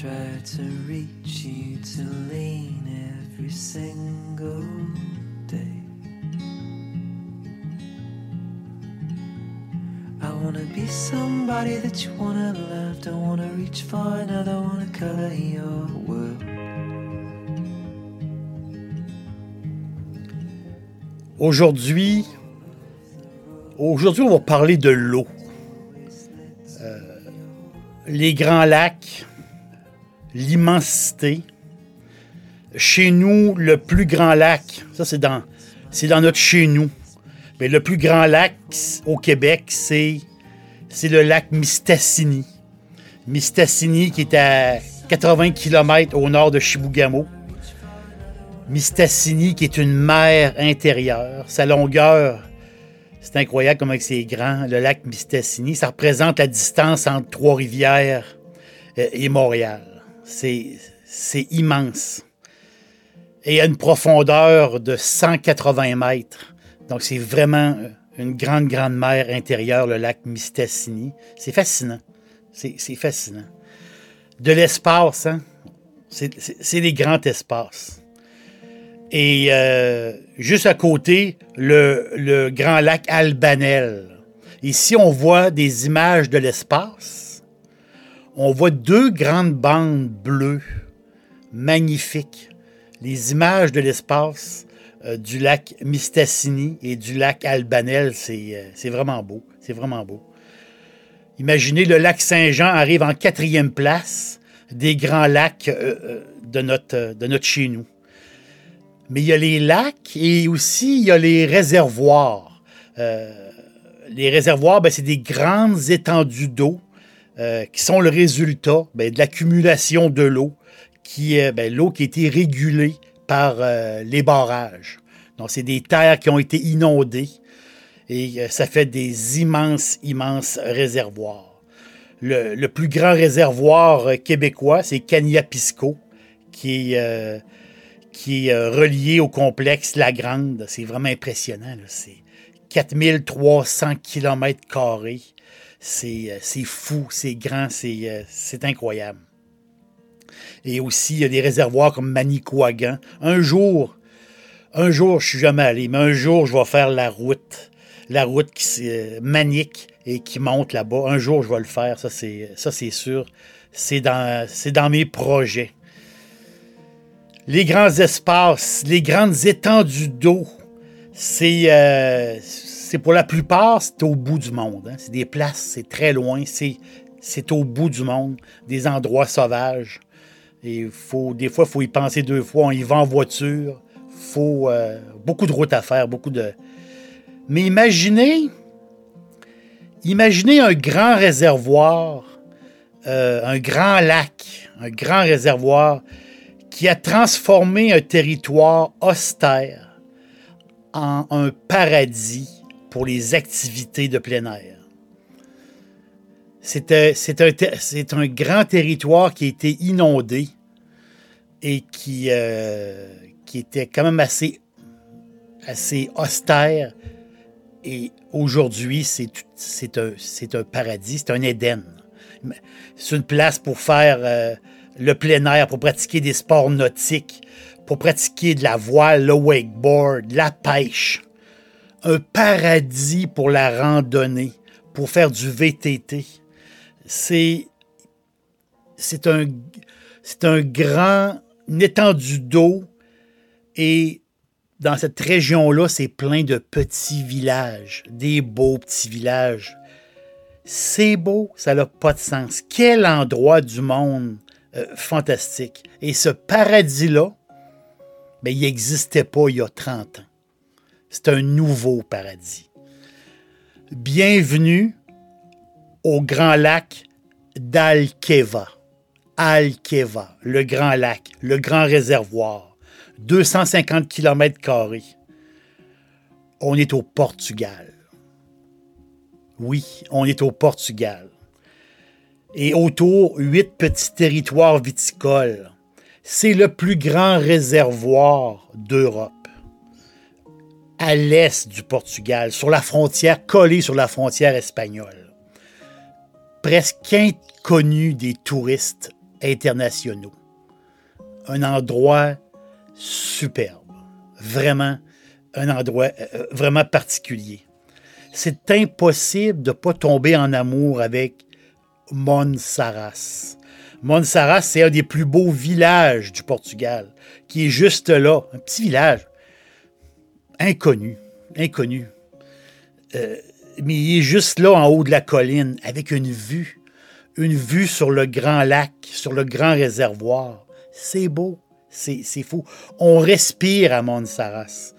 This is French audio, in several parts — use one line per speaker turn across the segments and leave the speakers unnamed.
Try to reach you to lean every single day. I wanna be somebody that you wanna love. Don't wanna reach for another, wanna color your world.
Aujourd'hui, aujourd'hui, on va parler de l'eau. Euh, les grands lacs, l'immensité. Chez nous, le plus grand lac, ça c'est dans, c'est dans notre chez nous. Mais le plus grand lac au Québec, c'est, le lac Mistassini. Mistassini qui est à 80 km au nord de Chibougamau. Mistassini, qui est une mer intérieure. Sa longueur, c'est incroyable comment c'est grand, le lac Mistassini. Ça représente la distance entre Trois-Rivières euh, et Montréal. C'est, immense. Et à une profondeur de 180 mètres. Donc, c'est vraiment une grande, grande mer intérieure, le lac Mistassini. C'est fascinant. C'est, fascinant. De l'espace, hein? C'est, des grands espaces. Et euh, juste à côté, le, grand lac Albanel. Ici, on voit des images de l'espace. On voit deux grandes bandes bleues, magnifiques. Les images de l'espace euh, du lac Mistassini et du lac Albanel, c'est euh, vraiment beau. C'est vraiment beau. Imaginez, le lac Saint-Jean arrive en quatrième place des grands lacs euh, de, notre, de notre chez nous mais il y a les lacs et aussi il y a les réservoirs. Les réservoirs, ben, c'est des grandes étendues d'eau euh, qui sont le résultat ben, de l'accumulation de l'eau, qui ben, l'eau qui a été régulée par euh, les barrages. Donc, c'est des terres qui ont été inondées et ça fait des immenses, immenses réservoirs. Le, plus grand réservoir québécois, c'est Cagnapisco, qui est euh, relié au complexe La Grande. C'est vraiment impressionnant. C'est 4300 km. C'est fou, c'est grand, euh, c'est incroyable. Et aussi, il y a des réservoirs comme Manicouagan. Un jour, un jour, je suis jamais allé, mais un jour, je vais faire la route. La route qui euh, manique et qui monte là-bas. Un jour, je vais le faire, ça c'est sûr. C'est dans, mes projets les grands espaces, les grandes étendues d'eau, c'est euh, pour la plupart, c'est au bout du monde. Hein. C'est des places, c'est très loin, c'est au bout du monde, des endroits sauvages. Faut, des fois, il faut y penser deux fois. On y va en voiture. Faut euh, beaucoup de routes à faire, beaucoup de. Mais imaginez, imaginez un grand réservoir, euh, un grand lac, un grand réservoir qui a transformé un territoire austère en un paradis pour les activités de plein air. C'est un, grand territoire qui a été inondé et qui, euh, était quand même assez, austère. Et aujourd'hui, c'est un, un paradis, c'est un Éden. C'est une place pour faire euh, le plein air, pour pratiquer des sports nautiques, pour pratiquer de la voile, le wakeboard, la pêche. Un paradis pour la randonnée, pour faire du VTT. C'est c'est un un grand une étendue d'eau et dans cette région-là, c'est plein de petits villages, des beaux petits villages. C'est beau, ça n'a pas de sens. Quel endroit du monde euh, fantastique. Et ce paradis-là, ben, il n'existait pas il y a 30 ans. C'est un nouveau paradis. Bienvenue au grand lac d'Alkeva. Alkeva, le grand lac, le grand réservoir. 250 km. On est au Portugal. Oui, on est au Portugal. Et autour, huit petits territoires viticoles. C'est le plus grand réservoir d'Europe. À l'est du Portugal, sur la frontière, collé sur la frontière espagnole. Presque inconnu des touristes internationaux. Un endroit superbe. Vraiment, un endroit euh, vraiment particulier. C'est impossible de ne pas tomber en amour avec Monsaras. Monsaras, c'est un des plus beaux villages du Portugal, qui est juste là, un petit village inconnu, inconnu. Euh, mais il est juste là en haut de la colline, avec une vue, une vue sur le grand lac, sur le grand réservoir. C'est beau, c'est fou. On respire à Monsaras.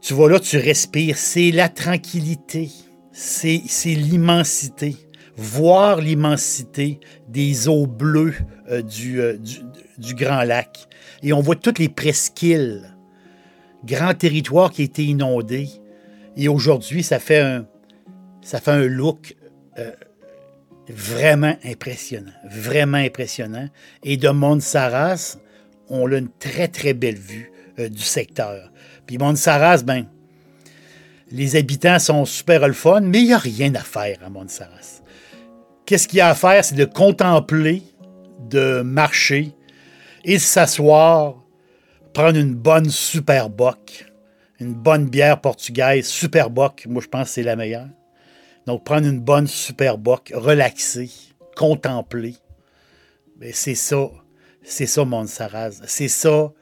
Tu vois là, tu respires. C'est la tranquillité, c'est l'immensité voir l'immensité des eaux bleues euh, euh, du, du, Grand Lac. Et on voit toutes les presqu'îles, grand territoire qui a été inondé. Et aujourd'hui, ça fait un, ça fait un look euh, vraiment impressionnant, vraiment impressionnant. Et de Montsaras, on a une très, très belle vue du secteur. Puis Montsaras, ben, les habitants sont super le mais il n'y a rien à faire à Montsaras. Qu'est-ce qu'il y a à faire? C'est de contempler, de marcher et de s'asseoir, prendre une bonne super boc, une bonne bière portugaise, super boc, moi je pense que c'est la meilleure. Donc prendre une bonne super boc, relaxer, contempler. Ben, c'est ça, c'est ça Montsaraz. C'est ça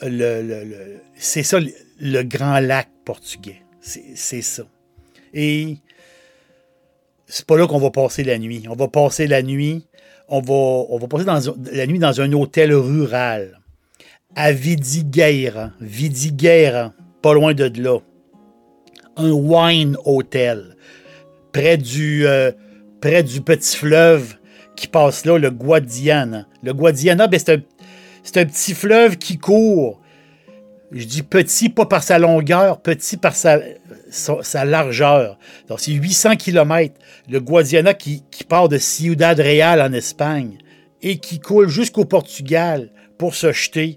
le, c'est ça le, grand lac portugais. C'est ça. Et c'est pas là qu'on va passer la nuit. On va passer la nuit, on va, on va passer la nuit dans un hôtel rural à Vidigueira. Pas loin de là. Un wine hotel près du, euh, près du petit fleuve qui passe là, le Guadiana. Le Guadiana, ben, c'est un, petit fleuve qui court je dis petit, pas par sa longueur, petit par sa, sa, largeur. Donc, c'est 800 km. Le Guadiana qui, part de Ciudad Real en Espagne et qui coule jusqu'au Portugal pour se jeter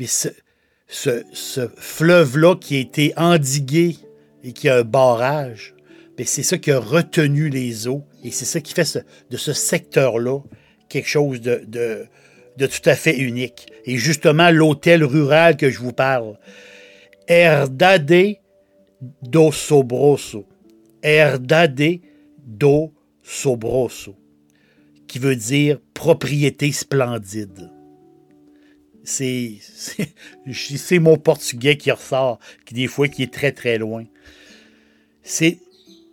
Mais ce, fleuve-là qui a été endigué et qui a un barrage, ben, c'est ça qui a retenu les eaux et c'est ça qui fait de ce secteur-là quelque chose de, de tout à fait unique. Et justement, l'hôtel rural que je vous parle, Herdade do Sobroso. Herdade do Sobroso, qui veut dire propriété splendide. C'est, mon portugais qui ressort, qui des fois qui est très très loin. C'est,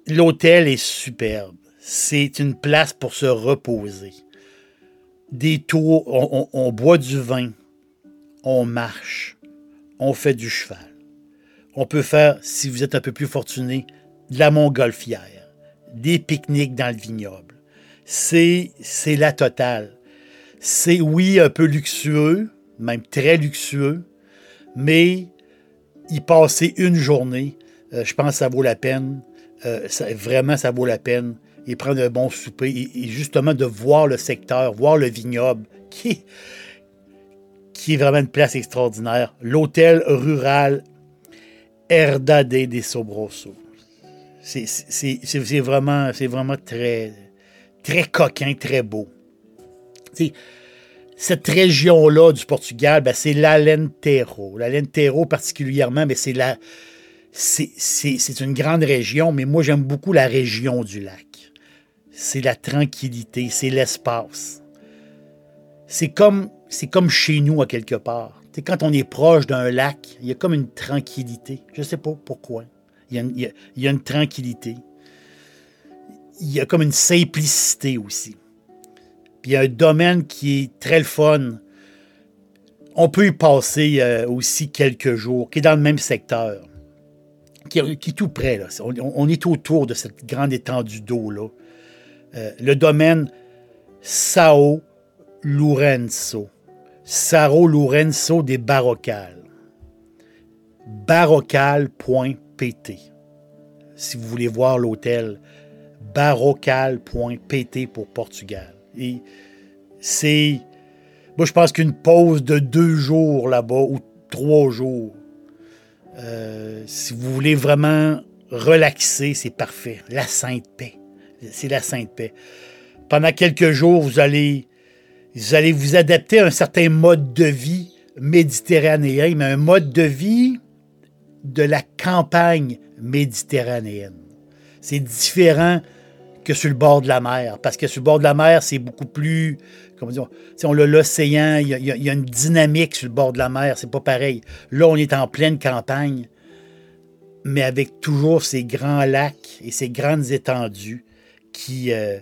l'hôtel est superbe. C'est une place pour se reposer des tours, on, boit du vin, on marche, on fait du cheval. On peut faire, si vous êtes un peu plus fortuné, de la montgolfière, des pique-niques dans le vignoble. C'est, c'est la totale. C'est, oui, un peu luxueux, même très luxueux, mais y passer une journée, euh, je pense que ça vaut la peine. Euh, vraiment, ça vaut la peine et prendre un bon souper et, justement de voir le secteur, voir le vignoble qui, est vraiment une place extraordinaire. L'hôtel rural Herdade de Sobroso. C'est vraiment, vraiment très, très coquin, très beau. Cette région-là du Portugal, ben, c'est l'Alentejo. L'Alentejo particulièrement, mais c'est la, c'est une grande région, mais moi j'aime beaucoup la région du lac. C'est la tranquillité, c'est l'espace. C'est comme, comme chez nous à quelque part. C'est quand on est proche d'un lac, il y a comme une tranquillité. Je ne sais pas pourquoi. Il y, a une, il y a une tranquillité. Il y a comme une simplicité aussi. Il y a un domaine qui est très le fun. On peut y passer euh, aussi quelques jours, qui est dans le même secteur qui, est tout près. On, est autour de cette grande étendue d'eau-là. Euh, le domaine Sao Lourenço. Sao Lourenço des Barocales. Barocal.pt. Si vous voulez voir l'hôtel, barocal.pt pour Portugal. Et c'est. Moi, je pense qu'une pause de deux jours là-bas ou trois jours euh, si vous voulez vraiment relaxer, c'est parfait. La sainte paix. C'est la sainte paix. Pendant quelques jours, vous allez, vous allez vous adapter à un certain mode de vie méditerranéen, mais un mode de vie de la campagne méditerranéenne. C'est différent que sur le bord de la mer, parce que sur le bord de la mer, c'est beaucoup plus comment dire, on a l'océan, il y, a une dynamique sur le bord de la mer, c'est pas pareil. Là, on est en pleine campagne, mais avec toujours ces grands lacs et ces grandes étendues qui, euh,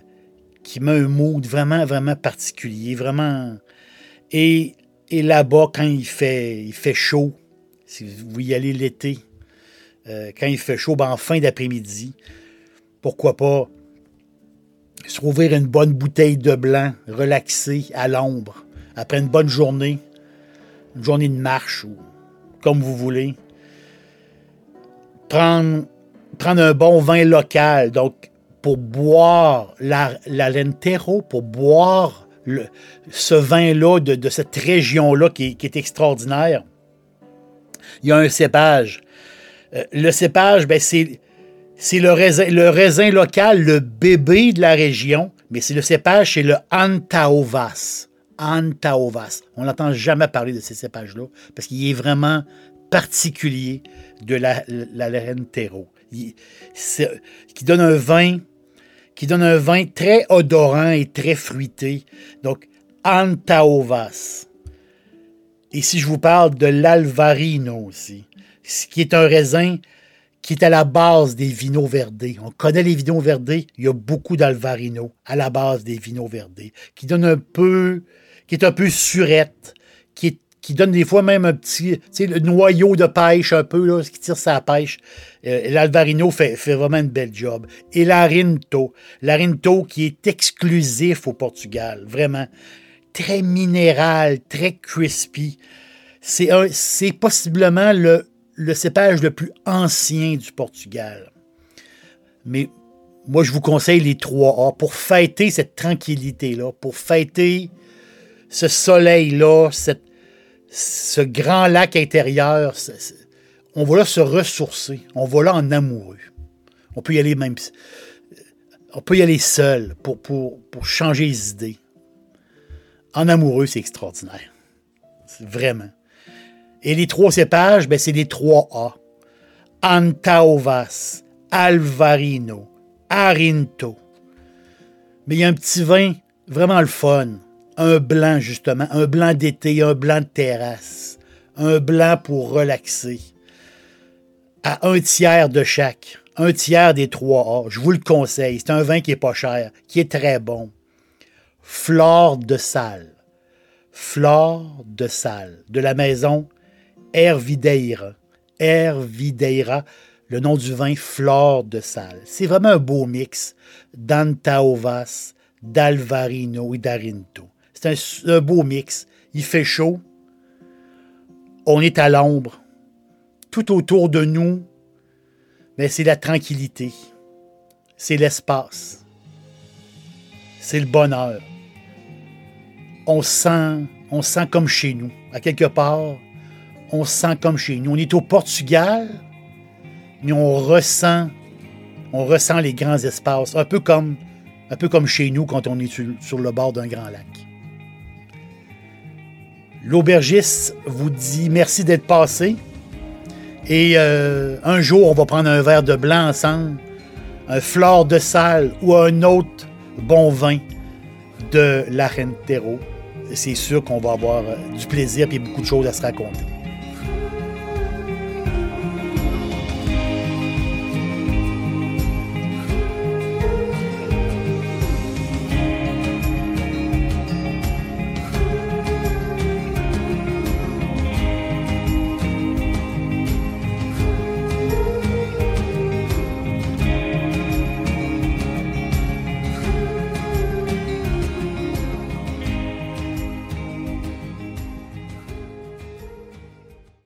qui met un mood vraiment, vraiment particulier, vraiment. Et, là-bas, quand il fait, chaud, si vous y allez l'été, euh, quand il fait chaud, ben, en fin d'après-midi, pourquoi pas se rouvrir une bonne bouteille de blanc, relaxer à l'ombre, après une bonne journée, une journée de marche ou comme vous voulez. Prendre, prendre un bon vin local, donc pour boire la, lentero, pour boire ce vin-là de, cette région-là qui, qui, est extraordinaire. Il y a un cépage. Euh, le cépage, ben, c'est c'est le raisin, local, le bébé de la région, mais c'est le cépage, c'est le Antaovas. Antaovas. On n'entend jamais parler de ces cépages-là parce qu'il est vraiment particulier de la, la, qui donne un vin qui donne un vin très odorant et très fruité. Donc, Antaovas. Et si je vous parle de l'Alvarino aussi, qui est un raisin qui est à la base des vinos verdés. On connaît les vinos verdés, il y a beaucoup d'Alvarino à la base des vinos verdés, qui donne un peu, qui est un peu surette, qui, donne des fois même un petit, tu sais, le noyau de pêche un peu, là, qui tire sa pêche. Euh, L'Alvarino fait, fait vraiment une belle job. Et l'Arinto, l'Arinto qui est exclusif au Portugal, vraiment très minéral, très crispy. C'est possiblement le le cépage le plus ancien du Portugal. Mais moi, je vous conseille les trois A pour fêter cette tranquillité-là, pour fêter ce soleil-là, ce grand lac intérieur. on va là se ressourcer, on va là en amoureux. On peut y aller même. On peut y aller seul pour, pour, pour changer les idées. En amoureux, c'est extraordinaire. Vraiment. Et les trois cépages, ben, c'est les trois A. Antaovas, Alvarino, Arinto. Mais il y a un petit vin vraiment le fun. Un blanc, justement. Un blanc d'été, un blanc de terrasse. Un blanc pour relaxer. À un tiers de chaque. Un tiers des trois A. Je vous le conseille. C'est un vin qui est pas cher, qui est très bon. Flore de salle. Flore de salle. De la maison Hervideira. Hervideira, le nom du vin Flore de Salle. C'est vraiment un beau mix d'Antaovas, d'Alvarino et d'Arinto. C'est un, beau mix. Il fait chaud. On est à l'ombre. Tout autour de nous, mais c'est la tranquillité. C'est l'espace. C'est le bonheur. On sent, on sent comme chez nous. À quelque part, on se sent comme chez nous. On est au Portugal, mais on ressent, on ressent les grands espaces, un peu comme, chez nous quand on est sur, le bord d'un grand lac. L'aubergiste vous dit merci d'être passé. Et euh, un jour, on va prendre un verre de blanc ensemble, un flore de salle ou un autre bon vin de l'Arentero. C'est sûr qu'on va avoir euh, du plaisir et beaucoup de choses à se raconter.